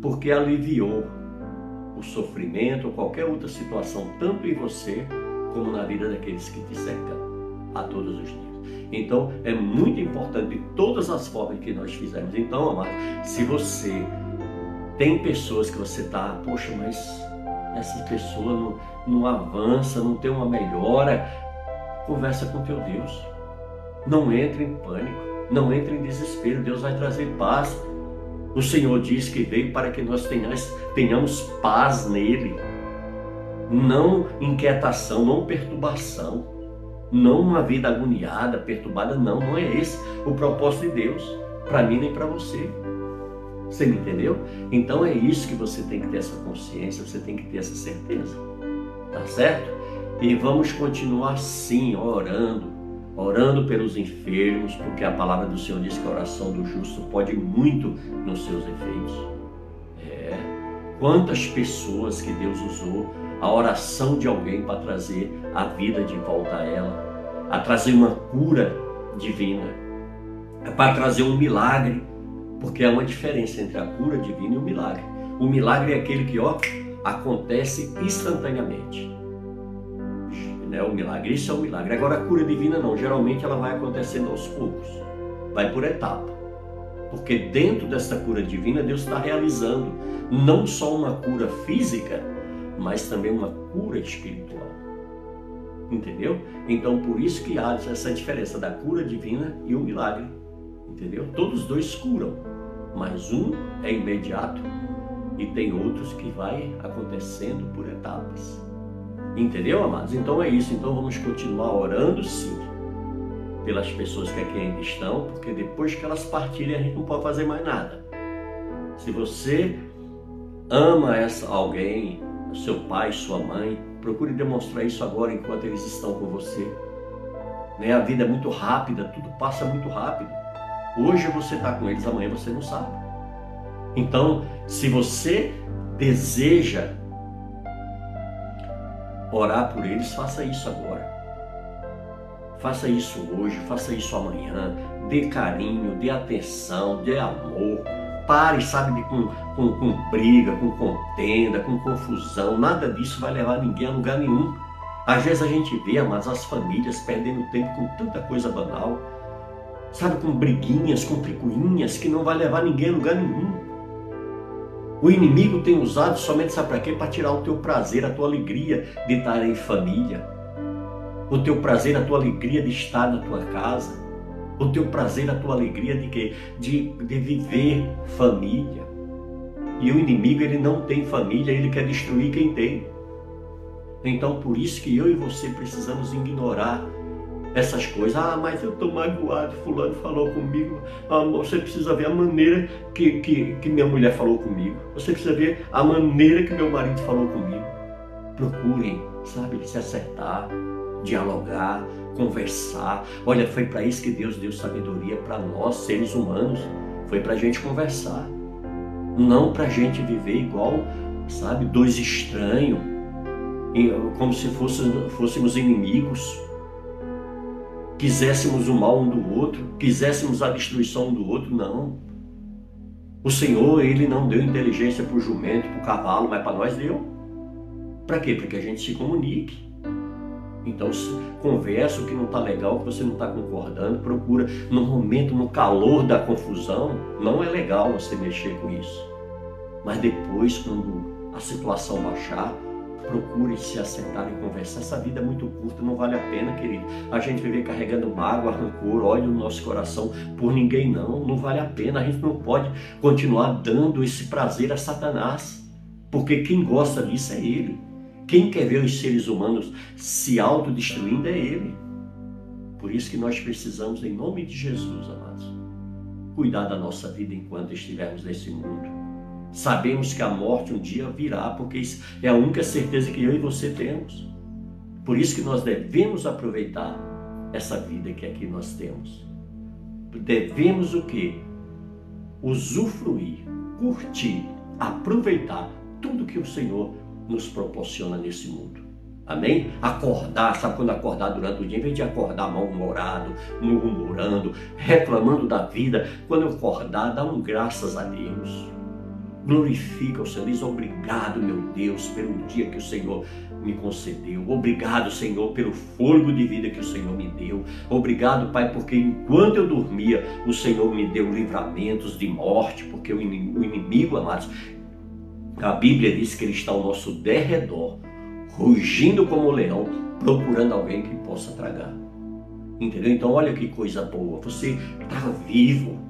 Porque aliviou o sofrimento ou qualquer outra situação, tanto em você como na vida daqueles que te cercam a todos os dias. Então, é muito importante de todas as formas que nós fizemos. Então, amado, se você tem pessoas que você está, poxa, mas essa pessoa não, não avança, não tem uma melhora, conversa com teu Deus. Não entre em pânico. Não entre em desespero, Deus vai trazer paz. O Senhor diz que veio para que nós tenhamos, tenhamos paz nele, não inquietação, não perturbação. Não uma vida agoniada, perturbada, não, não é esse o propósito de Deus, para mim nem para você. Você me entendeu? Então é isso que você tem que ter essa consciência, você tem que ter essa certeza. Tá certo? E vamos continuar assim, orando, orando pelos enfermos, porque a palavra do Senhor diz que a oração do justo pode muito nos seus efeitos. É. Quantas pessoas que Deus usou a oração de alguém para trazer a vida de volta a ela, a trazer uma cura divina, para trazer um milagre porque há uma diferença entre a cura divina e o milagre. O milagre é aquele que, ó, acontece instantaneamente. Né? O milagre, isso é o milagre. Agora, a cura divina não. Geralmente ela vai acontecendo aos poucos. Vai por etapa. Porque dentro dessa cura divina, Deus está realizando não só uma cura física, mas também uma cura espiritual. Entendeu? Então, por isso que há essa diferença da cura divina e o milagre. Entendeu? Todos dois curam mas um é imediato e tem outros que vai acontecendo por etapas. Entendeu, amados? Então é isso. Então vamos continuar orando sim pelas pessoas que aqui ainda estão, porque depois que elas partirem a gente não pode fazer mais nada. Se você ama essa alguém, seu pai, sua mãe, procure demonstrar isso agora enquanto eles estão com você. Né? A vida é muito rápida, tudo passa muito rápido. Hoje você está com eles, amanhã você não sabe. Então, se você deseja orar por eles, faça isso agora. Faça isso hoje, faça isso amanhã. Dê carinho, dê atenção, dê amor. Pare, sabe, com, com, com briga, com contenda, com confusão. Nada disso vai levar ninguém a lugar nenhum. Às vezes a gente vê, mas as famílias perdendo tempo com tanta coisa banal sabe, com briguinhas, com picuinhas, que não vai levar ninguém a lugar nenhum. O inimigo tem usado somente, sabe para quê? Para tirar o teu prazer, a tua alegria de estar em família. O teu prazer, a tua alegria de estar na tua casa. O teu prazer, a tua alegria de quê? De, de viver família. E o inimigo, ele não tem família, ele quer destruir quem tem. Então, por isso que eu e você precisamos ignorar essas coisas. Ah, mas eu estou magoado, fulano falou comigo. Ah, você precisa ver a maneira que, que, que minha mulher falou comigo. Você precisa ver a maneira que meu marido falou comigo. Procurem, sabe, se acertar, dialogar, conversar. Olha, foi para isso que Deus deu sabedoria para nós, seres humanos. Foi para a gente conversar. Não para a gente viver igual, sabe, dois estranhos, como se fôssemos, inimigos quiséssemos o mal um do outro, quiséssemos a destruição um do outro, não. O Senhor, Ele não deu inteligência para o jumento, para o cavalo, mas para nós deu. Para quê? Para que a gente se comunique. Então, conversa o que não está legal, que você não está concordando, procura no momento, no calor da confusão, não é legal você mexer com isso. Mas depois, quando a situação baixar, procure se assentar e conversar. Essa vida é muito curta, não vale a pena, querido. A gente viver carregando mágoa, rancor, ódio no nosso coração por ninguém, não. Não vale a pena. A gente não pode continuar dando esse prazer a Satanás, porque quem gosta disso é ele. Quem quer ver os seres humanos se autodestruindo é ele. Por isso que nós precisamos, em nome de Jesus, amados, cuidar da nossa vida enquanto estivermos nesse mundo Sabemos que a morte um dia virá, porque isso é a única certeza que eu e você temos. Por isso que nós devemos aproveitar essa vida que aqui nós temos. Devemos o quê? Usufruir, curtir, aproveitar tudo que o Senhor nos proporciona nesse mundo. Amém? Acordar, sabe quando acordar durante o dia, em vez de acordar mal-humorado, murmurando, reclamando da vida, quando eu acordar, dá um graças a Deus Glorifica o Senhor, diz obrigado, meu Deus, pelo dia que o Senhor me concedeu. Obrigado, Senhor, pelo fôlego de vida que o Senhor me deu. Obrigado, Pai, porque enquanto eu dormia, o Senhor me deu livramentos de morte, porque o inimigo, amados, a Bíblia diz que ele está ao nosso derredor, rugindo como um leão, procurando alguém que possa tragar. Entendeu? Então, olha que coisa boa. Você está vivo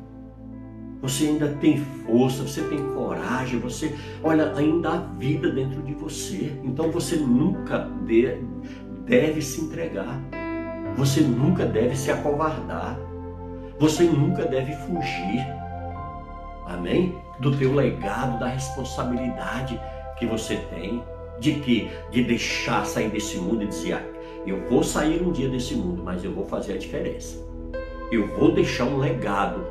você ainda tem força, você tem coragem, você, olha, ainda há vida dentro de você. Então você nunca de, deve se entregar. Você nunca deve se acovardar. Você nunca deve fugir. Amém? Do teu legado, da responsabilidade que você tem de que de deixar sair desse mundo e dizer, ah, eu vou sair um dia desse mundo, mas eu vou fazer a diferença. Eu vou deixar um legado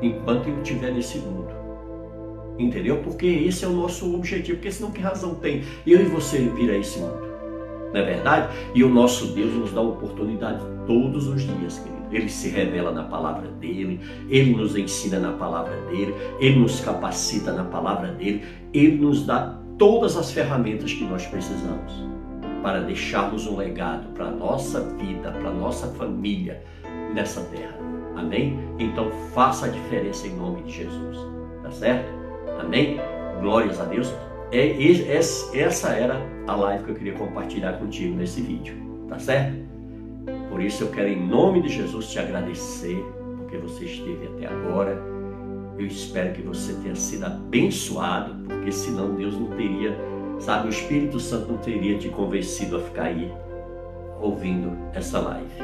enquanto eu estiver nesse mundo. Entendeu? Porque esse é o nosso objetivo, porque senão que razão tem eu e você vir a esse mundo? Não é verdade? E o nosso Deus nos dá oportunidade todos os dias, querido. Ele se revela na palavra dele, ele nos ensina na palavra dele, ele nos capacita na palavra dele, ele nos dá todas as ferramentas que nós precisamos para deixarmos um legado para a nossa vida, para a nossa família nessa terra. Amém? Então faça a diferença em nome de Jesus. Tá certo? Amém? Glórias a Deus. É, essa era a live que eu queria compartilhar contigo nesse vídeo. Tá certo? Por isso eu quero, em nome de Jesus, te agradecer, porque você esteve até agora. Eu espero que você tenha sido abençoado, porque senão Deus não teria, sabe, o Espírito Santo não teria te convencido a ficar aí ouvindo essa live.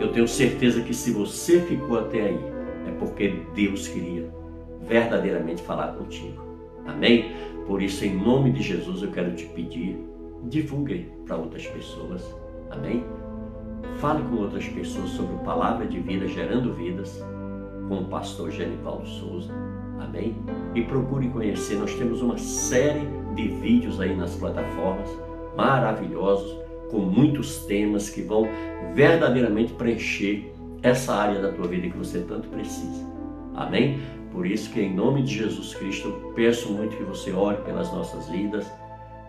Eu tenho certeza que se você ficou até aí, é porque Deus queria verdadeiramente falar contigo. Amém? Por isso, em nome de Jesus, eu quero te pedir, divulgue para outras pessoas. Amém? Fale com outras pessoas sobre a palavra de vida gerando vidas com o pastor Genivaldo Souza. Amém? E procure conhecer, nós temos uma série de vídeos aí nas plataformas maravilhosos, com muitos temas que vão verdadeiramente preencher essa área da tua vida que você tanto precisa. Amém? Por isso que em nome de Jesus Cristo eu peço muito que você ore pelas nossas vidas.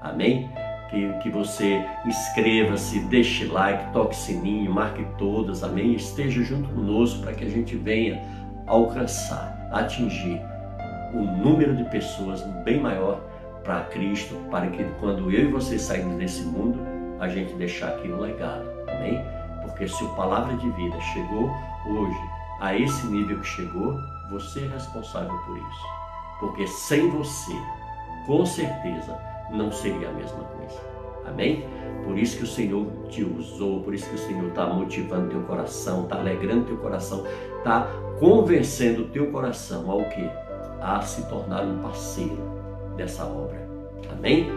Amém? Que, que você inscreva-se, deixe like, toque sininho, marque todas, amém? Esteja junto conosco para que a gente venha alcançar, atingir um número de pessoas bem maior para Cristo, para que quando eu e você sairmos desse mundo, a gente deixar aqui um legado, amém? Porque se a palavra de vida chegou hoje a esse nível que chegou, você é responsável por isso. Porque sem você, com certeza, não seria a mesma coisa. Amém? Por isso que o Senhor te usou, por isso que o Senhor está motivando teu coração, está alegrando teu coração, está convencendo teu coração ao que? A se tornar um parceiro dessa obra. Amém?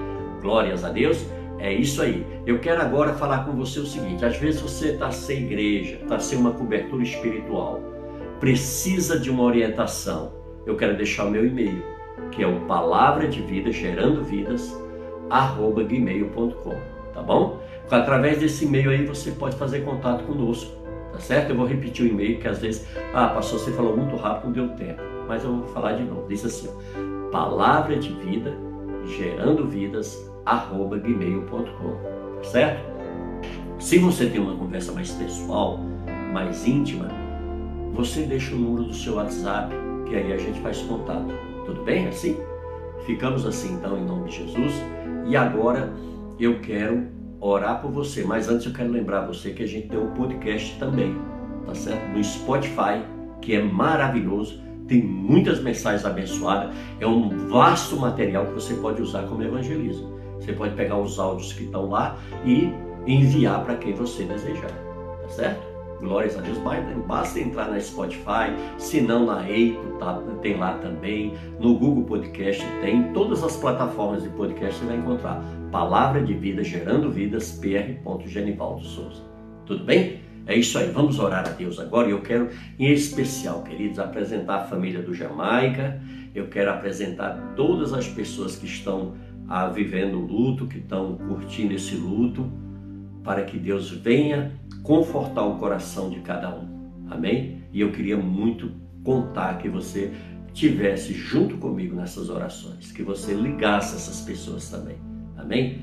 Glórias a Deus. É isso aí. Eu quero agora falar com você o seguinte: às vezes você está sem igreja, está sem uma cobertura espiritual, precisa de uma orientação. Eu quero deixar o meu e-mail que é o palavra de vida gerando vidas arroba gmail.com, tá bom? Através desse e-mail aí você pode fazer contato conosco, tá certo? Eu vou repetir o e-mail que às vezes, ah, pastor, você falou muito rápido, não deu tempo, mas eu vou falar de novo. Diz assim, ó, palavra de vida gerando vidas arroba gmail.com, tá certo? Se você tem uma conversa mais pessoal, mais íntima, você deixa o número do seu WhatsApp, que aí a gente faz contato. Tudo bem assim? Ficamos assim então em nome de Jesus. E agora eu quero orar por você, mas antes eu quero lembrar você que a gente tem um podcast também, tá certo? No Spotify, que é maravilhoso, tem muitas mensagens abençoadas, é um vasto material que você pode usar como evangelismo. Você pode pegar os áudios que estão lá e enviar para quem você desejar, tá certo? Glórias a Deus. Basta entrar na Spotify, se não na Apple, tá, tem lá também. No Google Podcast tem. Todas as plataformas de podcast você vai encontrar. Palavra de Vida Gerando Vidas, pr. Genivaldo Souza. Tudo bem? É isso aí. Vamos orar a Deus agora. E eu quero, em especial, queridos, apresentar a família do Jamaica. Eu quero apresentar todas as pessoas que estão ah, vivendo o luto, que estão curtindo esse luto, para que Deus venha confortar o coração de cada um. Amém? E eu queria muito contar que você tivesse junto comigo nessas orações, que você ligasse essas pessoas também. Amém?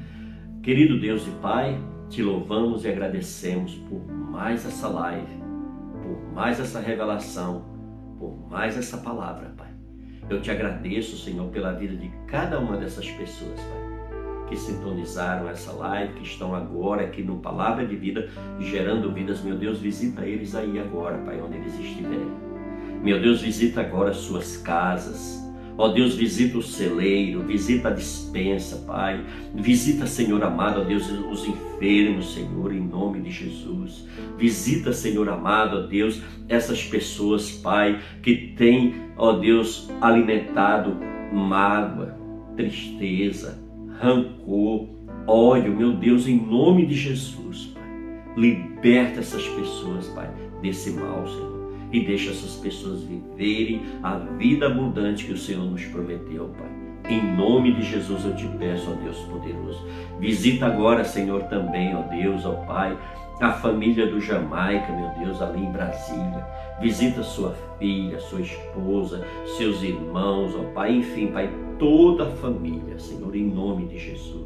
Querido Deus e Pai, te louvamos e agradecemos por mais essa live, por mais essa revelação, por mais essa palavra, Pai. Eu te agradeço, Senhor, pela vida de cada uma dessas pessoas, Pai que sintonizaram essa live, que estão agora aqui no Palavra de Vida, gerando vidas. Meu Deus, visita eles aí agora, Pai, onde eles estiverem. Meu Deus, visita agora suas casas, Ó Deus, visita o celeiro, visita a dispensa, Pai. Visita, Senhor amado, ó Deus, os enfermos, Senhor, em nome de Jesus. Visita, Senhor amado, ó Deus, essas pessoas, Pai, que têm, ó Deus, alimentado mágoa, tristeza, rancor, ódio, meu Deus, em nome de Jesus, Pai. Liberta essas pessoas, Pai, desse mal, Senhor e deixa essas pessoas viverem a vida abundante que o Senhor nos prometeu, Pai. Em nome de Jesus eu te peço, ó Deus poderoso. Visita agora, Senhor, também, ó Deus, ó Pai, a família do Jamaica, meu Deus, ali em Brasília. Visita sua filha, sua esposa, seus irmãos, ó Pai, enfim, Pai, toda a família, Senhor, em nome de Jesus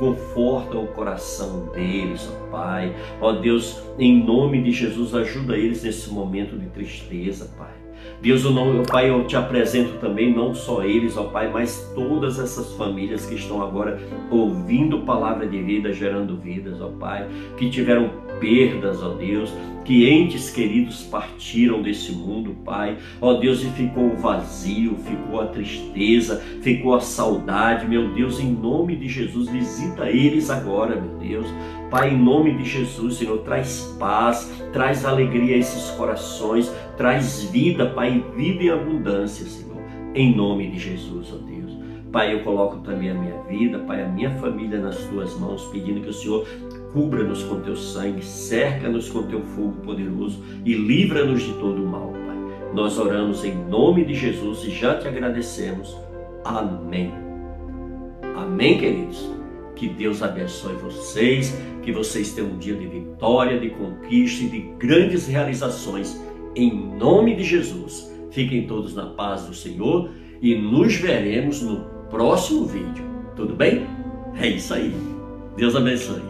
conforta o coração deles, ó Pai. Ó Deus, em nome de Jesus, ajuda eles nesse momento de tristeza, Pai. Deus, o Pai, eu te apresento também não só eles, ó Pai, mas todas essas famílias que estão agora ouvindo palavra de vida, gerando vidas, ó Pai, que tiveram perdas, ó Deus, que entes queridos partiram desse mundo, Pai. Ó Deus, e ficou o vazio, ficou a tristeza, ficou a saudade, meu Deus, em nome de Jesus, visita eles agora, meu Deus. Pai, em nome de Jesus, Senhor, traz paz, traz alegria a esses corações, traz vida, Pai, vida em abundância, Senhor, em nome de Jesus, ó Deus. Pai, eu coloco também a minha vida, Pai, a minha família nas tuas mãos, pedindo que o Senhor Cubra-nos com teu sangue, cerca-nos com teu fogo poderoso e livra-nos de todo o mal, Pai. Nós oramos em nome de Jesus e já te agradecemos. Amém. Amém, queridos. Que Deus abençoe vocês, que vocês tenham um dia de vitória, de conquista e de grandes realizações. Em nome de Jesus. Fiquem todos na paz do Senhor e nos veremos no próximo vídeo. Tudo bem? É isso aí. Deus abençoe.